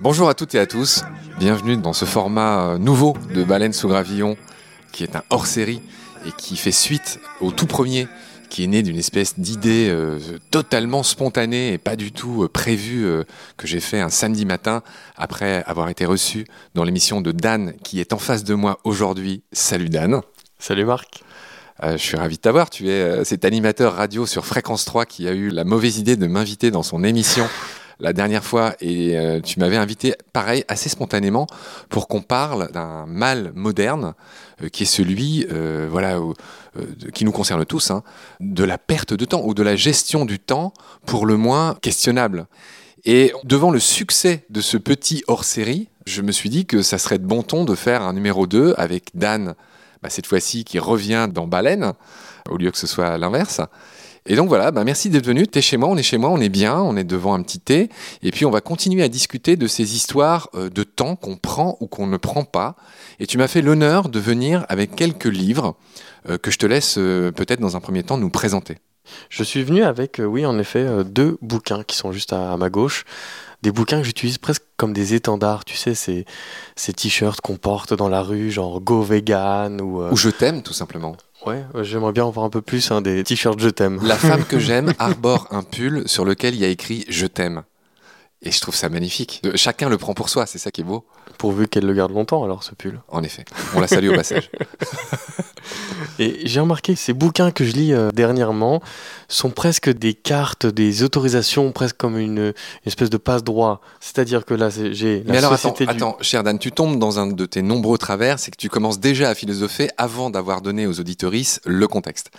Bonjour à toutes et à tous, bienvenue dans ce format euh, nouveau de Baleine sous gravillon, qui est un hors-série et qui fait suite au tout premier, qui est né d'une espèce d'idée euh, totalement spontanée et pas du tout euh, prévue euh, que j'ai fait un samedi matin après avoir été reçu dans l'émission de Dan qui est en face de moi aujourd'hui. Salut Dan. Salut Marc. Je suis ravi de t'avoir. Tu es cet animateur radio sur Fréquence 3 qui a eu la mauvaise idée de m'inviter dans son émission la dernière fois et euh, tu m'avais invité, pareil, assez spontanément pour qu'on parle d'un mal moderne euh, qui est celui, euh, voilà, qui nous concerne tous, hein, de la perte de temps ou de la gestion du temps pour le moins questionnable. Et devant le succès de ce petit hors-série, je me suis dit que ça serait de bon ton de faire un numéro 2 avec Dan, bah, cette fois-ci qui revient dans Baleine, au lieu que ce soit l'inverse. Et donc voilà, bah merci d'être venu. T'es chez moi, on est chez moi, on est bien, on est devant un petit thé. Et puis on va continuer à discuter de ces histoires euh, de temps qu'on prend ou qu'on ne prend pas. Et tu m'as fait l'honneur de venir avec quelques livres euh, que je te laisse euh, peut-être dans un premier temps nous présenter. Je suis venu avec, oui, en effet, deux bouquins qui sont juste à, à ma gauche. Des bouquins que j'utilise presque comme des étendards, tu sais, ces, ces t-shirts qu'on porte dans la rue, genre Go Vegan ou. euh, Ou je t'aime tout simplement. Ouais, euh, j'aimerais bien en voir un peu plus, hein, des t-shirts Je t'aime. La femme que j'aime arbore un pull sur lequel il y a écrit Je t'aime. Et je trouve ça magnifique. Chacun le prend pour soi, c'est ça qui est beau. Pourvu qu'elle le garde longtemps, alors, ce pull. En effet. On la salue au passage. Et j'ai remarqué que ces bouquins que je lis euh, dernièrement sont presque des cartes, des autorisations, presque comme une, une espèce de passe-droit. C'est-à-dire que là, j'ai la Mais alors attends, du- attends, cher Dan, tu tombes dans un de tes nombreux travers, c'est que tu commences déjà à philosopher avant d'avoir donné aux auditorices le contexte.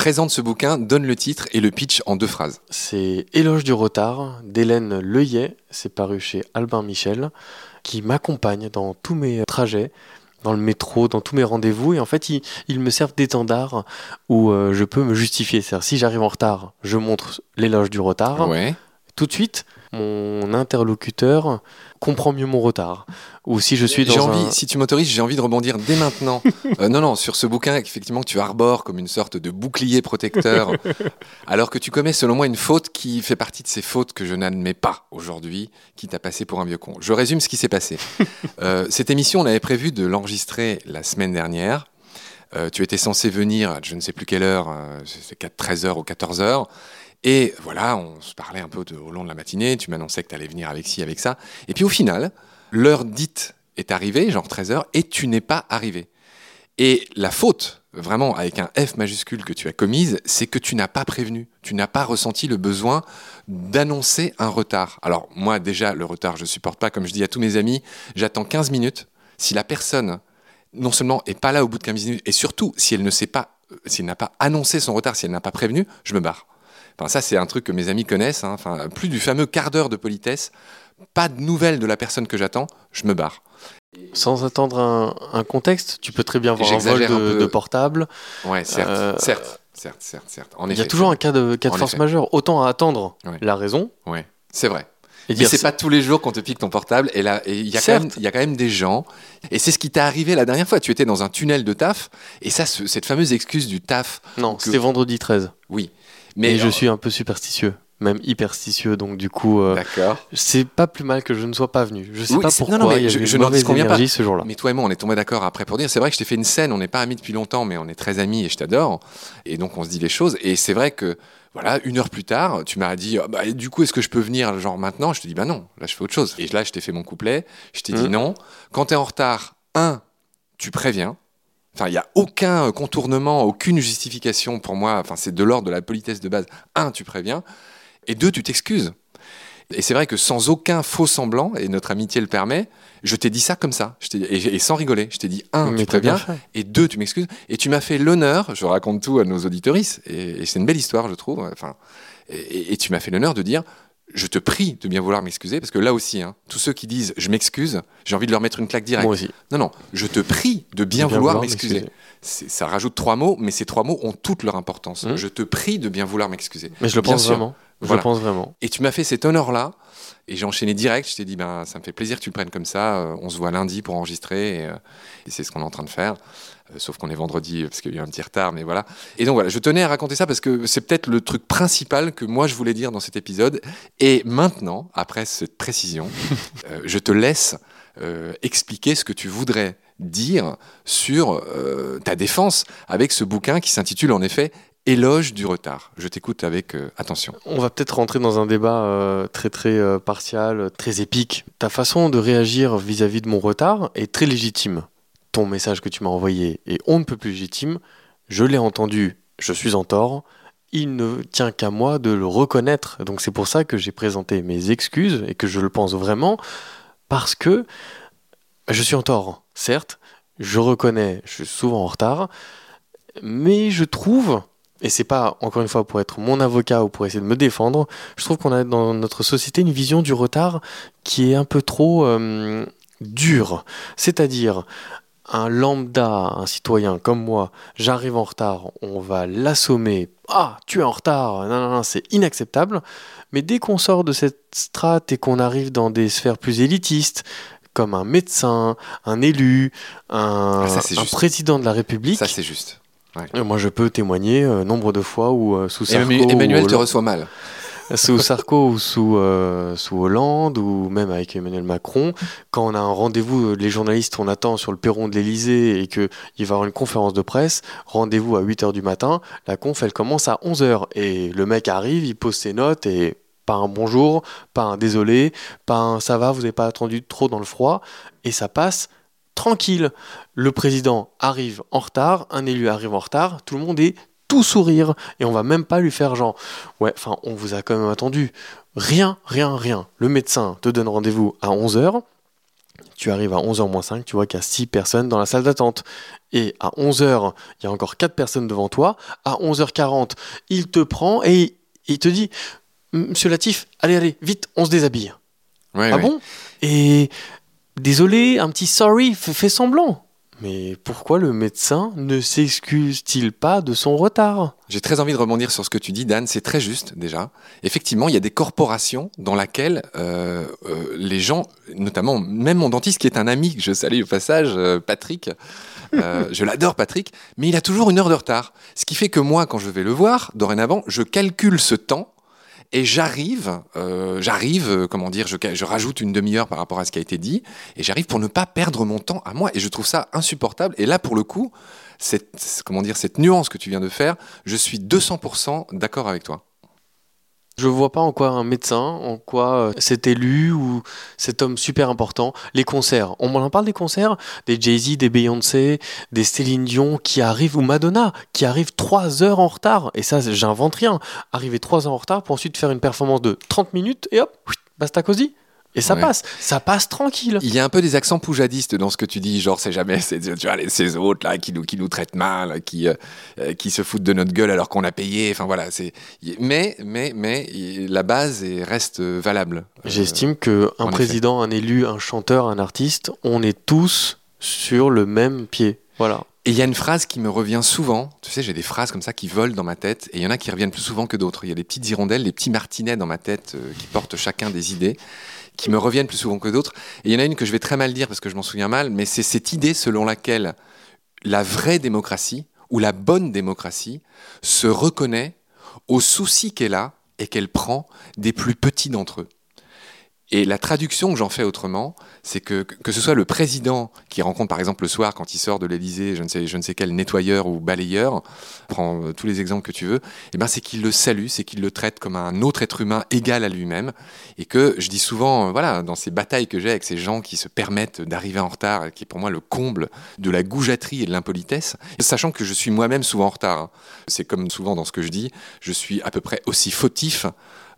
Présente ce bouquin, donne le titre et le pitch en deux phrases. C'est Éloge du retard d'Hélène Leuillet, c'est paru chez Albin Michel, qui m'accompagne dans tous mes trajets, dans le métro, dans tous mes rendez-vous, et en fait, ils, ils me servent d'étendard où euh, je peux me justifier. C'est-à-dire, si j'arrive en retard, je montre l'éloge du retard. Ouais. Tout de suite, mon interlocuteur comprend mieux mon retard. Ou si je suis dans J'ai un... envie, si tu m'autorises, j'ai envie de rebondir dès maintenant. Euh, non, non, sur ce bouquin, effectivement, que tu arbores comme une sorte de bouclier protecteur, alors que tu commets, selon moi, une faute qui fait partie de ces fautes que je n'admets pas aujourd'hui, qui t'a passé pour un vieux con. Je résume ce qui s'est passé. Euh, cette émission, on avait prévu de l'enregistrer la semaine dernière. Euh, tu étais censé venir, à je ne sais plus quelle heure, euh, c'est 4, 13h ou 14h. Et voilà, on se parlait un peu de- au long de la matinée. Tu m'annonçais que tu allais venir avec ci, avec ça. Et puis au final, l'heure dite est arrivée, genre 13h, et tu n'es pas arrivé. Et la faute, vraiment avec un F majuscule que tu as commise, c'est que tu n'as pas prévenu. Tu n'as pas ressenti le besoin d'annoncer un retard. Alors moi déjà, le retard, je supporte pas. Comme je dis à tous mes amis, j'attends 15 minutes. Si la personne, non seulement est pas là au bout de 15 minutes, et surtout si elle ne sait pas, euh, si elle n'a pas annoncé son retard, si elle n'a pas prévenu, je me barre. Enfin, ça, c'est un truc que mes amis connaissent. hein. Enfin, plus du fameux quart d'heure de politesse, pas de nouvelles de la personne que j'attends, je me barre. Sans attendre un, un contexte, tu peux très bien voir un vol un de, peu. de portable. Ouais, certes, Euh, certes, certes, certes, certes. En Il y a toujours un cas de, cas de force effet. majeure. Autant attendre Ouais. la raison Ouais, c'est vrai. et Mais c'est pas tous les jours qu'on te pique ton portable. Et là, il y a quand même, il y a quand même des gens. Et c'est ce qui t'est arrivé la dernière fois. Tu étais dans un tunnel de taf. Et ça, ce- cette fameuse excuse du taf. Non, que- c'était vendredi 13. Oui. Mais je suis un peu superstitieux, même hyperstitieux, donc du coup, euh, c'est pas plus mal que je ne sois pas venu. Je sais Oui, pas pourquoi. non, non, mais il y je- avait je une n'en mauvaise pas. ce jour-là. Mais toi et moi, on est tombés d'accord après pour dire. C'est vrai que je t'ai fait une scène. On n'est pas amis depuis longtemps, mais on est très amis et je t'adore. Et donc, on se dit les choses. Et c'est vrai que, voilà, une heure plus tard, tu m'as dit, Ah, bah, du coup, est-ce que je peux venir, genre maintenant? Je te dis, bah non, là, je fais autre chose. Et là, je t'ai fait mon couplet. Je t'ai dit Mhm. non. Quand tu es en retard, un, tu préviens. Enfin, il n'y a aucun euh, contournement, aucune justification pour moi. Enfin, c'est de l'ordre de la politesse de base. Un, tu préviens. Et deux, tu t'excuses. Et c'est vrai que sans aucun faux semblant, et notre amitié le permet, je t'ai dit ça comme ça. Je et, et sans rigoler. Je t'ai dit, un, Mais tu préviens. Et deux, tu m'excuses. Et tu m'as fait l'honneur, je raconte tout à nos auditorices, et, et c'est une belle histoire, je trouve. Enfin, et tu m'as fait l'honneur de dire, je te prie de bien vouloir m'excuser, parce que là aussi, hein, tous ceux qui disent je m'excuse, j'ai envie de leur mettre une claque directe. Moi aussi. Non, non, je te prie de bien, Bien vouloir vouloir m'excuser. Ça rajoute trois mots, mais ces trois mots ont toute leur importance. Mhm. Je te prie de bien vouloir m'excuser. Mais je le Bien pense sûr. vraiment. Je Voilà. pense vraiment. Et tu m'as fait cet honneur-là Et j'ai enchaîné direct. Je t'ai dit, ben, ça me fait plaisir que tu le prennes comme ça. Euh, on se voit lundi pour enregistrer. Et, euh, et c'est ce qu'on est en train de faire. Euh, sauf qu'on est vendredi parce qu'il y a eu un petit retard, mais voilà. Et donc voilà, je tenais à raconter ça parce que c'est peut-être le truc principal que moi je voulais dire dans cet épisode. Et maintenant, après cette précision, je te laisse expliquer ce que tu voudrais dire sur euh, ta défense avec ce bouquin qui s'intitule en effet Éloge du retard. Je t'écoute avec euh, attention. On va peut-être rentrer dans un débat euh, très très partial, très épique. Ta façon de réagir vis-à-vis de mon retard est très légitime. Ton message que tu m'as envoyé est on ne peut plus légitime. Je l'ai entendu, je suis en tort. Il ne tient qu'à moi de le reconnaître. Donc c'est pour ça que j'ai présenté mes excuses et que je le pense vraiment parce que je suis en tort, certes. Je reconnais, je suis souvent en retard, mais je trouve et c'est pas encore une fois pour être mon avocat ou pour essayer de me défendre, je trouve qu'on a dans notre société une vision du retard qui est un peu trop euh, dure. C'est-à-dire, un lambda, un citoyen comme moi, j'arrive en retard, on va l'assommer. Ah, tu es en retard, non, non, non, c'est inacceptable. Mais dès qu'on sort de cette strate et qu'on arrive dans des sphères plus élitistes, comme un médecin, un élu, un, Ah, ça, un président de la République, Ça, c'est juste. Moi, je peux témoigner euh, nombre de fois où euh, sous Sarko, Emmanuel, ou te reçoit mal. sous Sarko ou sous, euh, sous Hollande ou même avec Emmanuel Macron, quand on a un rendez-vous, les journalistes, on attend sur le perron de l'Elysée et qu'il va y avoir une conférence de presse, rendez-vous à 8h du matin, la conf, elle commence à 11h et le mec arrive, il pose ses notes et pas un bonjour, pas un désolé, pas un ça va, vous n'avez pas attendu trop dans le froid et ça passe tranquille. Le président arrive en retard, un élu arrive en retard, tout le monde est tout sourire et on va même pas lui faire genre ouais enfin on vous a quand même attendu. Rien rien rien. Le médecin te donne rendez-vous à 11h tu arrives à 11h moins 5 tu vois qu'il y a 6 personnes dans la salle d'attente. Et à 11h il y a encore 4 personnes devant toi. À 11h40 il te prend et il te dit monsieur Latif allez allez vite on se déshabille Ouais, ah ouais. bon? Et désolé, un petit sorry, fais semblant. Mais pourquoi le médecin ne s'excuse-t-il pas de son retard? J'ai très envie de rebondir sur ce que tu dis, Dan. C'est très juste déjà. Effectivement, il y a des corporations dans lesquelles euh, euh, les gens, notamment même mon dentiste, qui est un ami que je salue au passage, euh, Patrick. je l'adore, Patrick, mais il a toujours une heure de retard. Ce qui fait que moi, quand je vais le voir, dorénavant, je calcule ce temps et j'arrive, euh, j'arrive, euh, comment dire, je, je rajoute une demi-heure par rapport à ce qui a été dit, et j'arrive pour ne pas perdre mon temps à moi. Et je trouve ça insupportable. Et là, pour le coup, cette, comment dire, cette nuance que tu viens de faire, je suis 200% d'accord avec toi. Je vois pas en quoi un médecin, en quoi euh, cet élu ou cet homme super important, les concerts. On m'en parle des concerts, des Jay-Z, des Beyoncé, des Céline Dion qui arrivent, ou Madonna, qui arrivent 3 heures en retard. Et ça, j'invente rien. Arriver 3 heures en retard pour ensuite faire une performance de 30 minutes et hop, basta cosy. Et ça Ouais. passe, ça passe tranquille. Il y a un peu des accents poujadistes dans ce que tu dis, genre c'est jamais c'est, tu vois, les- ces autres là qui nous, qui nous traitent mal, qui, euh, euh, qui se foutent de notre gueule alors qu'on a payé. Enfin voilà, c'est. Mais mais mais la base est, reste euh, valable. J'estime que un effet. président, un élu, un chanteur, un artiste, on est tous sur le même pied. Voilà. Et il y a une phrase qui me revient souvent. Tu sais, j'ai des phrases comme ça qui volent dans ma tête, et il y en a qui reviennent plus souvent que d'autres. Il y a des petites hirondelles, des petits martinets dans ma tête euh, qui portent chacun des idées, qui me reviennent plus souvent que d'autres. Et il y en a une que je vais très mal dire parce que je m'en souviens mal, mais c'est cette idée selon laquelle la vraie démocratie ou la bonne démocratie se reconnaît aux soucis qu'elle a et qu'elle prend des plus petits d'entre eux. Et la traduction que j'en fais autrement, c'est que que ce soit le président qui rencontre par exemple le soir quand il sort de l'Élysée, je ne sais je ne sais quel nettoyeur ou balayeur, prends euh, tous les exemples que tu veux, et ben c'est qu'il le salue, c'est qu'il le traite comme un autre être humain égal à lui-même, et que je dis souvent, euh, voilà, dans ces batailles que j'ai avec ces gens qui se permettent d'arriver en retard, qui est pour moi le comble de la goujaterie et de l'impolitesse, sachant que je suis moi-même souvent en retard. hein. C'est comme souvent dans ce que je dis, je suis à peu près aussi fautif.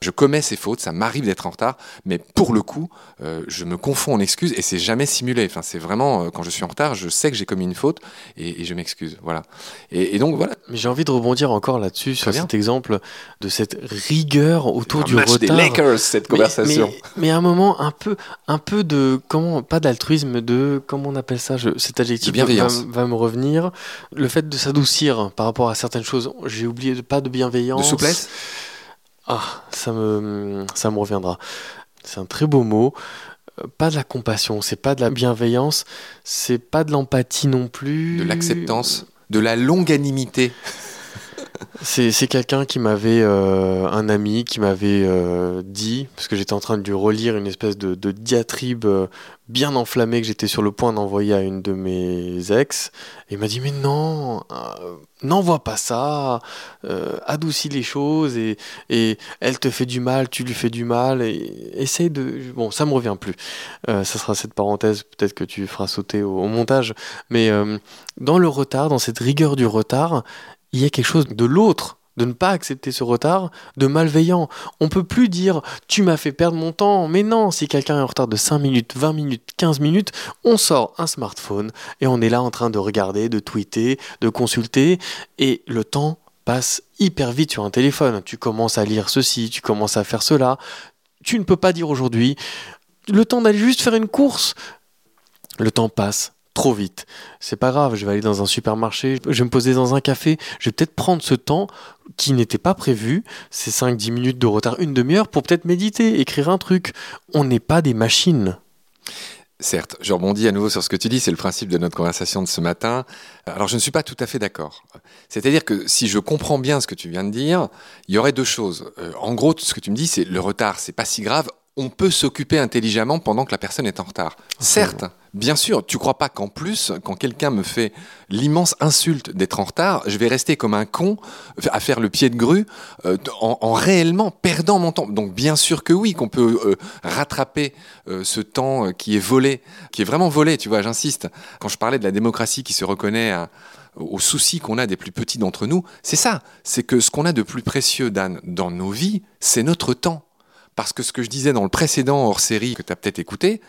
Je commets ces fautes, ça m'arrive d'être en retard, mais pour le coup, euh, je me confonds en excuses et c'est jamais simulé. Enfin, c'est vraiment euh, quand je suis en retard, je sais que j'ai commis une faute et, et je m'excuse. Voilà. Et, et donc voilà. Mais j'ai envie de rebondir encore là-dessus sur bien. cet exemple de cette rigueur autour Un du match retard. des Lakers cette Mais- conversation. Mais, mais à un moment, un peu, un peu de comment, pas d'altruisme, de comment on appelle ça, je, cet adjectif. Va, va me revenir. Le fait de s'adoucir par rapport à certaines choses. J'ai oublié de pas de bienveillance. De souplesse. Ah, ça me, ça me reviendra. C'est un très beau mot. Euh, Pas de la compassion, c'est pas de la bienveillance, c'est pas de l'empathie non plus. De l'acceptance, de la longanimité. C'est c'est quelqu'un qui m'avait, euh, un ami qui m'avait euh, dit, parce que j'étais en train de lui relire une espèce de, de diatribe euh, bien enflammée que j'étais sur le point d'envoyer à une de mes ex, et il m'a dit mais non, euh, n'envoie pas ça, euh, adoucis les choses, et, et elle te fait du mal, tu lui fais du mal, et essaye de... Bon, ça me revient plus. Euh, ça sera cette parenthèse, peut-être que tu feras sauter au, montage, mais dans le retard, dans cette rigueur du retard, il y a quelque chose de l'autre, de ne pas accepter ce retard, de malveillant. On peut plus dire tu m'as fait perdre mon temps, mais non, si quelqu'un est en retard de 5 minutes, 20 minutes, 15 minutes, on sort un smartphone et on est là en train de regarder, de tweeter, de consulter, et le temps passe hyper vite sur un téléphone. Tu commences à lire ceci, tu commences à faire cela. Tu ne peux pas dire aujourd'hui le temps d'aller juste faire une course. Le temps passe trop vite. C'est pas grave, je vais aller dans un supermarché, je vais me poser dans un café, je vais peut-être prendre ce temps qui n'était pas prévu, ces 5-10 minutes de retard, une demi-heure, pour peut-être méditer, écrire un truc. On n'est pas des machines. Certes, je rebondis à nouveau sur ce que tu dis, c'est le principe de notre conversation de ce matin. Alors je ne suis pas tout à fait d'accord. C'est-à-dire que si je comprends bien ce que tu viens de dire, il y aurait deux choses. Euh, en gros, ce que tu me dis, c'est le retard, c'est pas si grave. On peut s'occuper intelligemment pendant que la personne est en retard. Certes, bien sûr, tu crois pas qu'en plus, quand quelqu'un me fait l'immense insulte d'être en retard, je vais rester comme un con à faire le pied de grue euh, en, en réellement perdant mon temps. Donc bien sûr que oui, qu'on peut euh, rattraper euh, ce temps qui est volé, qui est vraiment volé, tu vois, j'insiste. Quand je parlais de la démocratie qui se reconnaît à, aux soucis qu'on a des plus petits d'entre nous, c'est ça. C'est que ce qu'on a de plus précieux, Dan, dans nos vies, c'est notre temps. Parce que ce que je disais dans le précédent hors série que tu as peut-être écouté,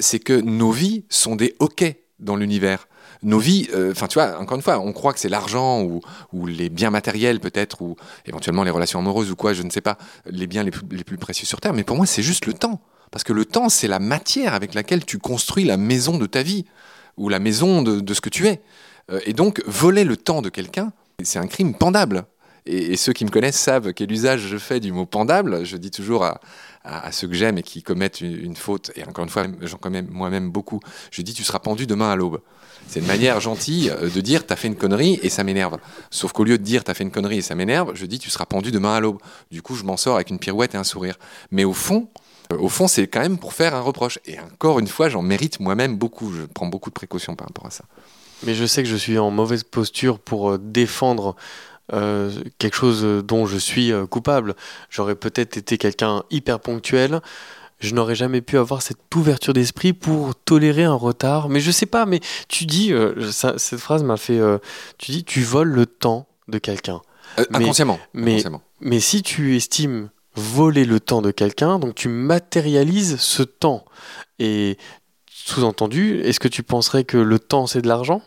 c'est que nos vies sont des hockey dans l'univers. Nos vies, euh, enfin tu vois, encore une fois, on croit que c'est l'argent ou, les biens matériels peut-être, ou éventuellement les relations amoureuses ou quoi, je ne sais pas, les biens les plus, les plus précieux sur Terre. Mais pour moi, c'est juste le temps. Parce que le temps, c'est la matière avec laquelle tu construis la maison de ta vie, ou la maison de, de ce que tu es. Euh, et donc, voler le temps de quelqu'un, c'est un crime pendable. Et, ceux qui me connaissent savent quel usage je fais du mot pendable. Je dis toujours à, à, à ceux que j'aime et qui commettent une, une faute, et encore une fois, j'en commets moi-même beaucoup, je dis tu seras pendu demain à l'aube. C'est une manière gentille euh, de dire t'as fait une connerie et ça m'énerve. Sauf qu'au lieu de dire t'as fait une connerie et ça m'énerve, je dis tu seras pendu demain à l'aube. Du coup, je m'en sors avec une pirouette et un sourire. Mais au fond, euh, au fond, c'est quand même pour faire un reproche. Et encore une fois, j'en mérite moi-même beaucoup. Je prends beaucoup de précautions par rapport à ça. Mais je sais que je suis en mauvaise posture pour euh, défendre euh, quelque chose dont je suis euh, coupable. J'aurais peut-être été quelqu'un hyper ponctuel. Je n'aurais jamais pu avoir cette ouverture d'esprit pour tolérer un retard. Mais je sais pas, mais tu dis, euh, ça- cette phrase m'a fait. euh, tu dis, tu voles le temps de quelqu'un. Mais- inconsciemment. mais- inconsciemment. Mais si tu estimes voler le temps de quelqu'un, donc tu matérialises ce temps. Et sous-entendu, est-ce que tu penserais que le temps c'est de l'argent?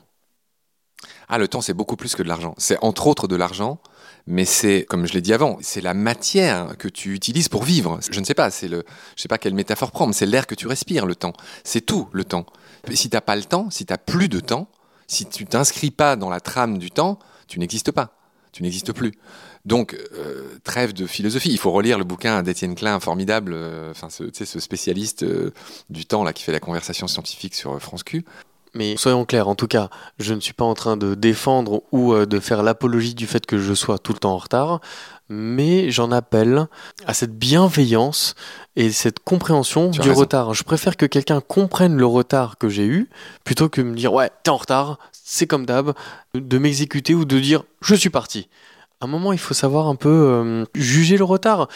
Ah, le temps, c'est beaucoup plus que de l'argent. C'est entre autres de l'argent, mais c'est, comme je l'ai dit avant, c'est la matière que tu utilises pour vivre. Je ne sais pas, c'est le, je sais pas quelle métaphore prendre, c'est l'air que tu respires, le temps. C'est tout, le temps. Et Si t'as pas le temps, si t'as plus de temps, si tu t'inscris pas dans la trame du temps, tu n'existes pas. Tu n'existes plus. Donc, euh, trêve de philosophie. Il faut relire le bouquin d'Étienne Klein, formidable, euh, enfin, ce, ce spécialiste euh, du temps là qui fait la conversation scientifique sur France Q. Mais soyons clairs, en tout cas, je ne suis pas en train de défendre ou euh, de faire l'apologie du fait que je sois tout le temps en retard, mais j'en appelle à cette bienveillance et cette compréhension Tu du retard. Je préfère que quelqu'un comprenne le retard que j'ai eu plutôt que me dire ouais, t'es en retard, c'est comme d'hab, de m'exécuter ou de dire je suis parti. À un moment, il faut savoir un peu euh, juger le retard.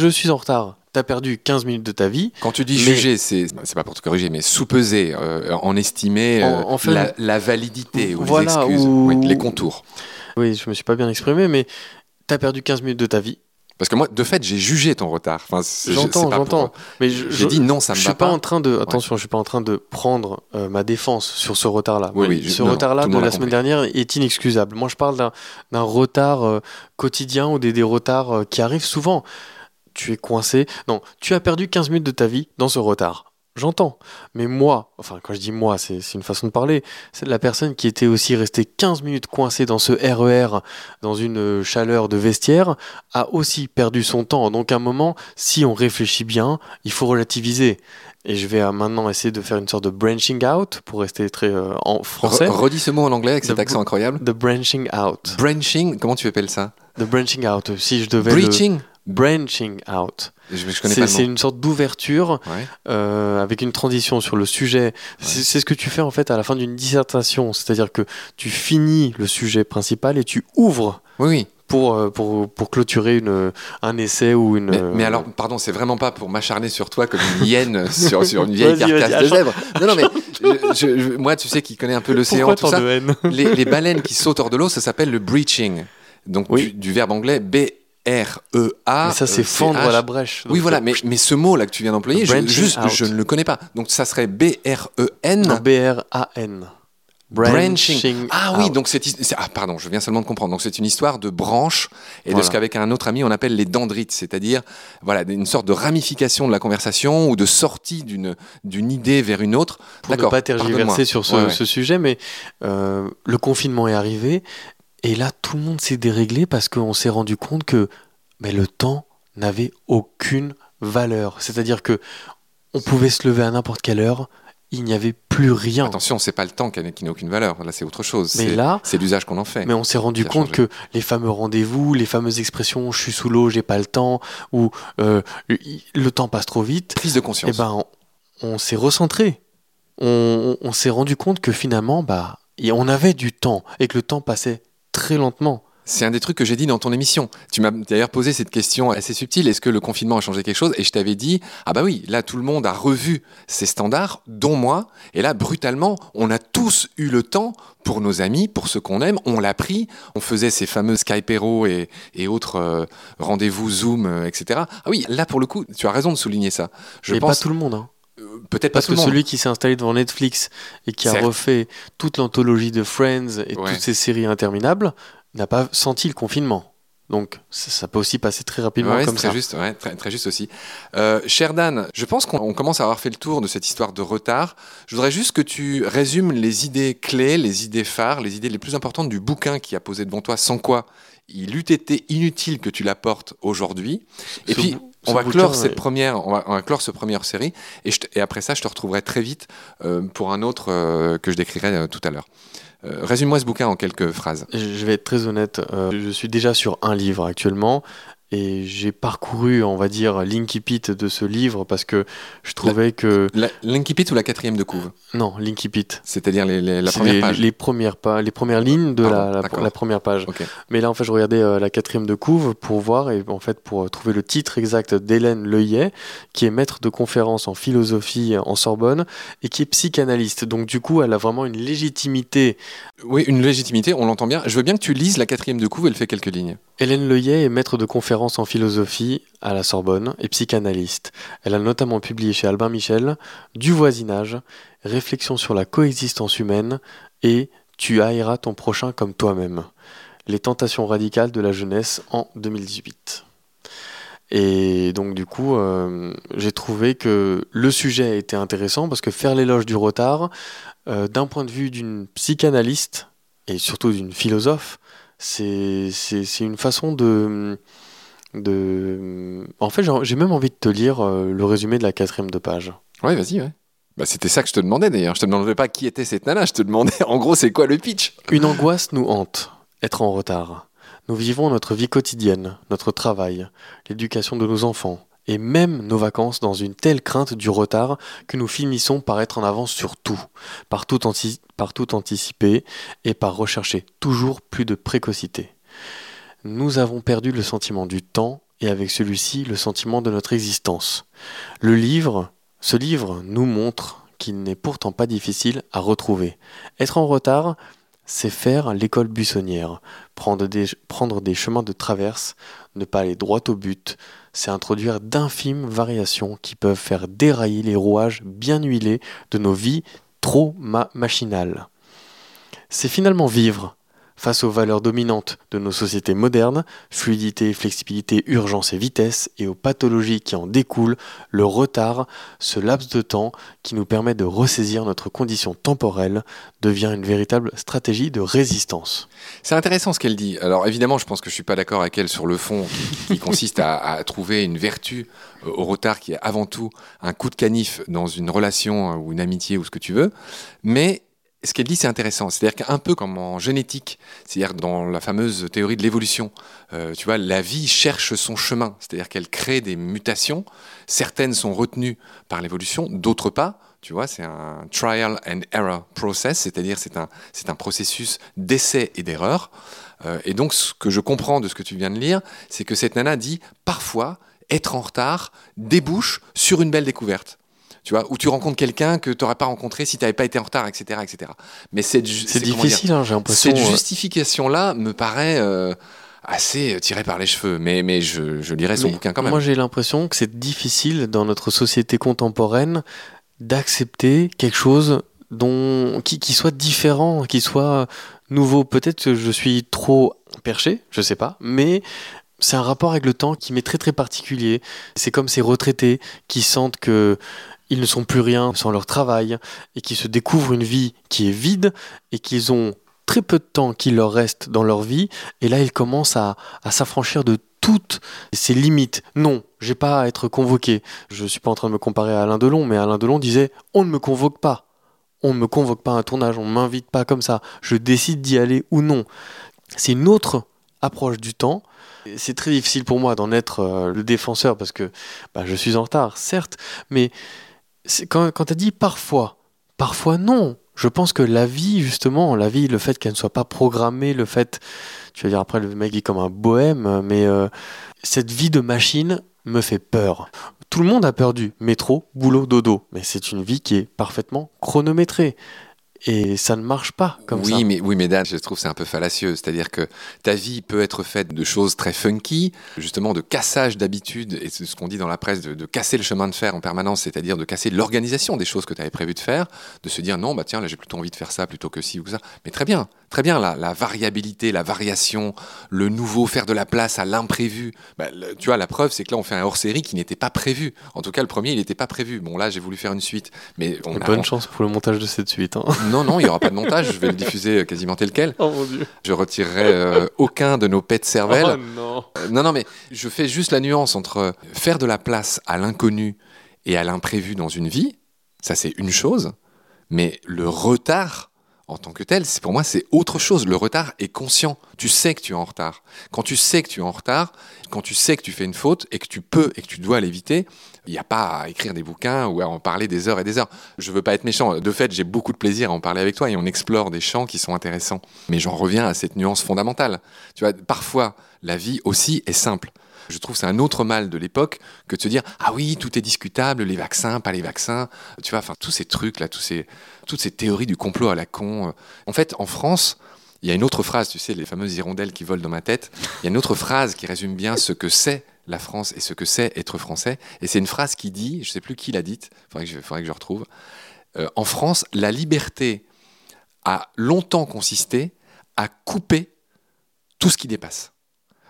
Je suis en retard. T'as perdu 15 minutes de ta vie. Quand tu dis Mais- juger, c'est pas pour te corriger, mais sous-peser, euh, en estimer euh, En- en fait- la, la validité ou Voilà, les excuses, ou- oui, les contours. Oui, je me suis pas bien exprimé, mais t'as perdu 15 minutes de ta vie. Parce que moi, de fait, j'ai jugé ton retard. Enfin, J'entends, j'entends. pour- Mais J'ai dit non, ça me je va suis pas, pas. en train de attention, je suis pas en train de prendre euh, ma défense sur ce retard-là. Oui, oui, je- ce retard-là de la semaine dernière est inexcusable. Moi, je parle d'un d'un retard euh, quotidien ou des, des retards euh, qui arrivent souvent. Tu es coincé. Non, tu as perdu 15 minutes de ta vie dans ce retard. j'entends. Mais moi, enfin, quand je dis moi, c'est une façon de parler. C'est la personne qui était aussi restée 15 minutes coincée dans ce RER, dans une euh, chaleur de vestiaire, a aussi perdu son temps. Donc, à un moment, si on réfléchit bien, il faut relativiser. Et je vais euh, maintenant essayer de faire une sorte de branching out pour rester très euh, en français. Re- redis ce mot en anglais avec cet The accent incroyable. The branching out. Branching, comment tu appelles ça? The branching out. Si je devais le- Breaching? Branching out. C'est une sorte d'ouverture Ouais. euh, avec une transition sur le sujet. C'est c'est ce que tu fais en fait à la fin d'une dissertation, c'est-à-dire que tu finis le sujet principal et tu ouvres Oui, oui. pour, euh, pour, pour clôturer une, un essai ou une. Mais, mais alors, pardon, c'est vraiment pas pour m'acharner sur toi comme une hyène sur, sur une vieille carcasse de zèbre. Non, non, mais je- je- je- moi, tu sais, qui connais un peu l'océan, tout ça, les, les baleines qui sautent hors de l'eau, ça s'appelle le breaching. Donc, Oui. du, du verbe anglais Mais ça, c'est euh, fendre CH. la brèche. Oui, voilà, mais, mais ce mot-là que tu viens d'employer, je, Branching juste, out. je ne le connais pas. Donc, ça serait B-R-E-N. B-R-A-N. Branching. Ah oui, out. donc c'est, c'est- ah pardon, je viens seulement de comprendre. Donc c'est une histoire de branches et de ce qu'avec un autre ami on appelle les dendrites, c'est-à-dire voilà une sorte de ramification de la conversation ou de sortie d'une d'une idée vers une autre. pour ne pas tergiverser sur ce, Ouais, ouais. ce sujet, mais euh, le confinement est arrivé et là tout le monde s'est déréglé parce qu'on s'est rendu compte que mais le temps n'avait aucune valeur. C'est-à-dire que on pouvait se lever à n'importe quelle heure, il n'y avait plus rien. Attention, c'est pas le temps qui n'a aucune valeur. Là, c'est autre chose. Mais là- c'est l'usage qu'on en fait. Mais on s'est rendu compte changé. que les fameux rendez-vous, les fameuses expressions "je suis sous l'eau, j'ai pas le temps" ou euh, "le temps passe trop vite", Prise de eh conscience. ben, on, on s'est recentré. On, on- on s'est rendu compte que finalement, bah, et on avait du temps et que le temps passait très lentement. C'est un des trucs que j'ai dit dans ton émission. Tu m'as d'ailleurs posé cette question assez subtile. Est-ce que le confinement a changé quelque chose? Et je t'avais dit, ah bah oui, là tout le monde a revu ses standards, dont moi. Et là, brutalement, on a tous eu le temps pour nos amis, pour ceux qu'on aime. On l'a pris. On faisait ces fameux Skypero et, et autres euh, rendez-vous Zoom, euh, etc. Ah oui, là pour le coup, tu as raison de souligner ça. Je et pense pas tout le monde. hein. Peut-être pas Parce tout que le monde. celui qui s'est installé devant Netflix et qui a Certes. refait toute l'anthologie de Friends et Ouais. toutes ces séries interminables n'a pas senti le confinement. Donc ça, ça peut aussi passer très rapidement Ouais, comme très ça. juste, ouais, très, très juste aussi. Euh, cher Dan, je pense qu'on on commence à avoir fait le tour de cette histoire de retard. Je voudrais juste que tu résumes les idées clés, les idées phares, les idées les plus importantes du bouquin qui a posé devant toi, sans quoi il eût été inutile que tu l'apportes aujourd'hui. Et puis, on va clore cette première, on va, on va clore ce première série, et, je te- et après ça, je te retrouverai très vite euh, pour un autre euh, que je décrirai euh, tout à l'heure. Résume-moi ce bouquin en quelques phrases. Je vais être très honnête, je suis déjà sur un livre actuellement et j'ai parcouru, on va dire, l'incipit de ce livre parce que je trouvais que... La- L'incipit ou la quatrième de couve Non, l'incipit. C'est-à-dire les, les- la première les, page les premières pas, les premières lignes de la, la- d'accord. la première page. Mais là, en fait, je regardais euh, la quatrième de couve pour voir et en fait pour euh, trouver le titre exact d'Hélène Leuillet, qui est maître de conférence en philosophie en Sorbonne et qui est psychanalyste. Donc du coup, elle a vraiment une légitimité. Oui, une légitimité, on l'entend bien. Je veux bien que tu lises la quatrième de couve, elle fait quelques lignes. Hélène Leuillet est maître de conférence en philosophie à la Sorbonne et psychanalyste. Elle a notamment publié chez Albin Michel Du voisinage, Réflexion sur la coexistence humaine et Tu haïras ton prochain comme toi-même. Les tentations radicales de la jeunesse en 2018. Et donc du coup, euh, j'ai trouvé que le sujet était intéressant parce que faire l'éloge du retard, euh, d'un point de vue d'une psychanalyste et surtout d'une philosophe, c'est une façon de... de... En fait, j'ai même envie de te lire euh, le résumé de la quatrième de page. Ouais, vas-y, ouais. Bah, c'était ça que je te demandais d'ailleurs. Je te demandais pas qui était cette nana, je te demandais en gros c'est quoi le pitch? Une angoisse nous hante, être en retard. Nous vivons notre vie quotidienne, notre travail, l'éducation de nos enfants, et même nos vacances dans une telle crainte du retard que nous finissons par être en avance sur tout, par tout, anti- par tout anticiper et par rechercher toujours plus de précocité. Nous avons perdu le sentiment du temps et avec celui-ci le sentiment de notre existence. Le livre, ce livre nous montre qu'il n'est pourtant pas difficile à retrouver. Être en retard, c'est faire l'école buissonnière, prendre des, chemins de traverse, ne pas aller droit au but, c'est introduire d'infimes variations qui peuvent faire dérailler les rouages bien huilés de nos vies trop ma- machinales. C'est finalement vivre, Face aux valeurs dominantes de nos sociétés modernes, fluidité, flexibilité, urgence et vitesse, et aux pathologies qui en découlent, le retard, ce laps de temps qui nous permet de ressaisir notre condition temporelle, devient une véritable stratégie de résistance. C'est intéressant ce qu'elle dit. Alors évidemment, je pense que je suis pas d'accord avec elle sur le fond, qui, qui consiste à, à trouver une vertu euh, au retard qui est avant tout un coup de canif dans une relation euh, ou une amitié ou ce que tu veux. Mais ce qu'elle dit, c'est intéressant. C'est-à-dire qu'un peu comme en génétique, c'est-à-dire dans la fameuse théorie de l'évolution, euh, tu vois, la vie cherche son chemin. C'est-à-dire qu'elle crée des mutations. Certaines sont retenues par l'évolution, d'autres pas. Tu vois, c'est un trial and error process, c'est-à-dire c'est un, c'est un processus d'essai et d'erreur. Euh, et donc, ce que je comprends de ce que tu viens de lire, c'est que cette nana dit parfois être en retard débouche sur une belle découverte. Tu vois, où tu rencontres quelqu'un que tu n'aurais pas rencontré si tu n'avais pas été en retard, etc. etc. Mais cette, C'est difficile, hein, j'ai l'impression. cette euh, justification-là me paraît euh, assez tirée par les cheveux. Mais, mais je, je lirai son Mais bouquin quand même. Moi, j'ai l'impression que c'est difficile dans notre société contemporaine d'accepter quelque chose dont, qui, qui soit différent, qui soit nouveau. Peut-être que je suis trop perché, je sais pas, mais c'est un rapport avec le temps qui m'est très très particulier. C'est comme ces retraités qui sentent que ils ne sont plus rien sans leur travail et qui se découvrent une vie qui est vide et qu'ils ont très peu de temps qui leur reste dans leur vie et là ils commencent à, s'affranchir de toutes ces limites. Non, j'ai pas à être convoqué. Je suis pas en train de me comparer à Alain Delon, mais Alain Delon disait on ne me convoque pas. On ne me convoque pas à un tournage, on ne m'invite pas comme ça. Je décide d'y aller ou non. C'est une autre approche du temps. C'est très difficile pour moi d'en être euh, le défenseur parce que bah, je suis en retard, certes, mais quand, tu as dit parfois, parfois non. Je pense que la vie, justement, la vie, le fait qu'elle ne soit pas programmée, le fait, tu vas dire après le mec est comme un bohème, mais euh, cette vie de machine me fait peur. Tout le monde a peur du métro, boulot, dodo, mais c'est une vie qui est parfaitement chronométrée. Et ça ne marche pas comme oui, ça. mais oui, mais Dan, je trouve que c'est un peu fallacieux. C'est-à-dire que ta vie peut être faite de choses très funky, justement de cassage d'habitude, et c'est ce qu'on dit dans la presse, de, de casser le chemin de fer en permanence, c'est-à-dire de casser l'organisation des choses que tu avais prévu de faire, de se dire non, bah tiens, là j'ai plutôt envie de faire ça plutôt que ci ou que ça. Mais très bien, très bien, la, la variabilité, la variation, le nouveau, faire de la place à l'imprévu. Le- tu vois, la preuve, c'est que là on fait un hors-série qui n'était pas prévu. En tout cas, le premier, il n'était pas prévu. Bon, là, j'ai voulu faire une suite, mais on a- Bonne chance pour le montage de cette suite. hein. non, non, il n'y aura pas de montage, je vais le diffuser euh, quasiment tel quel. Oh mon dieu. Je retirerai euh, aucun de nos pets de cervelle. Oh non. Euh, non, non, mais je fais juste la nuance entre faire de la place à l'inconnu et à l'imprévu dans une vie, ça c'est une chose, mais le retard en tant que tel, pour moi c'est autre chose. Le retard est conscient. Tu sais que tu es en retard. Quand tu sais que tu es en retard, quand tu sais que tu fais une faute et que tu peux et que tu dois l'éviter, il n'y a pas à écrire des bouquins ou à en parler des heures et des heures. Je veux pas être méchant. De fait, j'ai beaucoup de plaisir à en parler avec toi et on explore des champs qui sont intéressants. Mais j'en reviens à cette nuance fondamentale. Tu vois, parfois, la vie aussi est simple. Je trouve c'est un autre mal de l'époque que de se dire ah oui tout est discutable les vaccins pas les vaccins tu vois enfin tous ces trucs là tous ces toutes ces théories du complot à la con en fait en France il y a une autre phrase tu sais les fameuses hirondelles qui volent dans ma tête il y a une autre phrase qui résume bien ce que c'est la France et ce que c'est être français et c'est une phrase qui dit je sais plus qui l'a dite je, faudrait que je retrouve Euh, en France la liberté a longtemps consisté à couper tout ce qui dépasse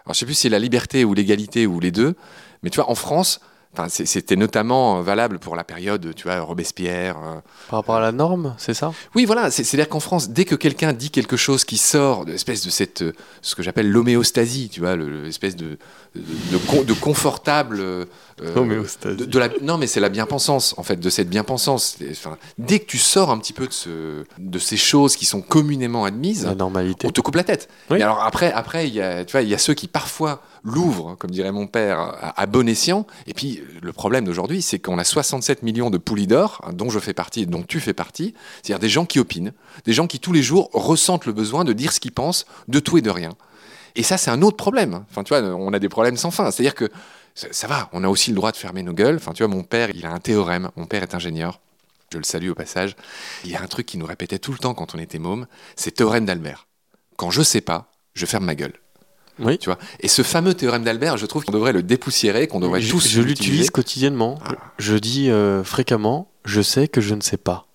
alors, je sais plus si c'est la liberté ou l'égalité ou les deux, mais tu vois, en France, enfin, c'était notamment valable pour la période, tu vois, Robespierre. euh. Par rapport à la norme, c'est ça? Oui, voilà, c'est- c'est-à-dire qu'en France, dès que quelqu'un dit quelque chose qui sort de l'espèce de cette, euh, ce que j'appelle l'homéostasie, tu vois, le- l'espèce de, de, de con- de confortable. euh, Homéostasie. de- de la, non, mais c'est la bien-pensance, en fait, de cette bien-pensance. Enfin, dès que tu sors un petit peu de, ce, de ces choses qui sont communément admises, La normalité. on te coupe la tête. Oui. Et alors après, après, il y a, tu vois, il y a ceux qui parfois l'ouvrent, comme dirait mon père, à, bon escient. Et puis le problème d'aujourd'hui, c'est qu'on a 67 millions de poulidors, hein, dont je fais partie et dont tu fais partie, c'est-à-dire des gens qui opinent, des gens qui tous les jours ressentent le besoin de dire ce qu'ils pensent de tout et de rien. Et ça, c'est un autre problème. Enfin, tu vois, on a des problèmes sans fin. C'est-à-dire que ça, ça va, on a aussi le droit de fermer nos gueules. Enfin, tu vois, mon père, il a un théorème. Mon père est ingénieur. Je le salue au passage. Il y a un truc qu'il nous répétait tout le temps quand on était môme, c'est théorème d'Albert. Quand je sais pas, je ferme ma gueule. Oui. Tu vois Et ce fameux théorème d'Albert, je trouve qu'on devrait le dépoussiérer, qu'on devrait je tous je l'utilise quotidiennement. Ah. Je dis euh, fréquemment je sais que je ne sais pas.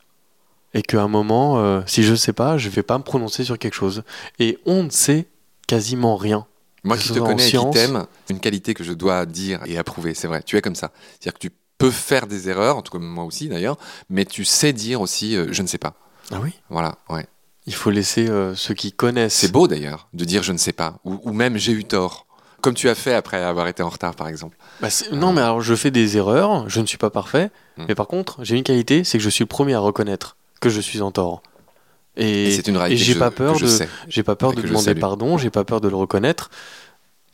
et qu'à un moment, euh, si je sais pas, je vais pas me prononcer sur quelque chose. Et on ne sait quasiment rien. Moi qui te connais et qui t'aime, une qualité que je dois dire et approuver, c'est vrai. Tu es comme ça. C'est-à-dire que tu peux faire des erreurs, en tout cas moi aussi d'ailleurs, mais tu sais dire aussi euh, je ne sais pas. Ah oui? Voilà, ouais. Il faut laisser euh, ceux qui connaissent. C'est beau d'ailleurs de dire je ne sais pas, ou, ou même j'ai eu tort. Comme tu as fait après avoir été en retard par exemple. Bah, non, mais alors je fais des erreurs, je ne suis pas parfait, Hmm. mais par contre, j'ai une qualité, c'est que je suis le premier à reconnaître que je suis en tort. Et, Et, c'est une réalité et j'ai pas je- peur de- j'ai pas peur de demander pardon, j'ai pas peur de le reconnaître.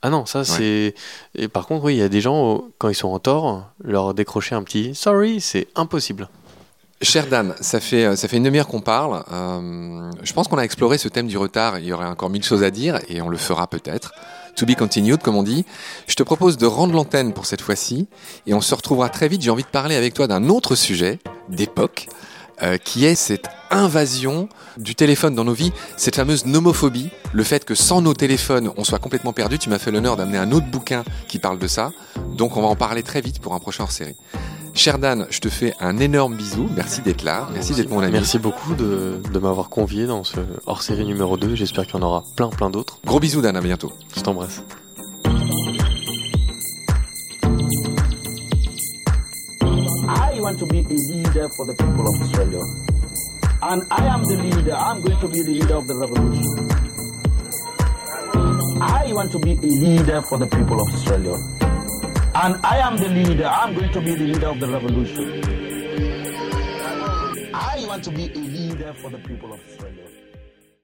Ah non, ça c'est. Et par contre, oui, il y a des gens, quand ils sont en tort, leur décrocher un petit sorry, c'est impossible. Cher Dan, ça fait, euh, ça fait une demi-heure qu'on parle. Euh, je pense qu'on a exploré ce thème du retard. Il y aurait encore mille choses à dire et on le fera peut-être. To be continued, comme on dit. Je te propose de rendre l'antenne pour cette fois-ci et on se retrouvera très vite. J'ai envie de parler avec toi d'un autre sujet d'époque euh, qui est cette invasion du téléphone dans nos vies, cette fameuse nomophobie, le fait que sans nos téléphones, on soit complètement perdu. Tu m'as fait l'honneur d'amener un autre bouquin qui parle de ça. Donc on va en parler très vite pour un prochain hors-série. Cher Dan, je te fais un énorme bisou. Merci d'être là. Merci d'être mon ami. Merci beaucoup de, de m'avoir convié dans ce hors série numéro 2. J'espère qu'il y en aura plein, plein d'autres. Gros bisous Dan, à bientôt. Je t'embrasse. I want to be a leader for the people of Australia. And I am the leader. I'm going to be the leader of the revolution. I want to be a leader for the people of Australia. And I am the leader. I'm going to be the leader of the revolution. I want to be a leader for the people of Australia.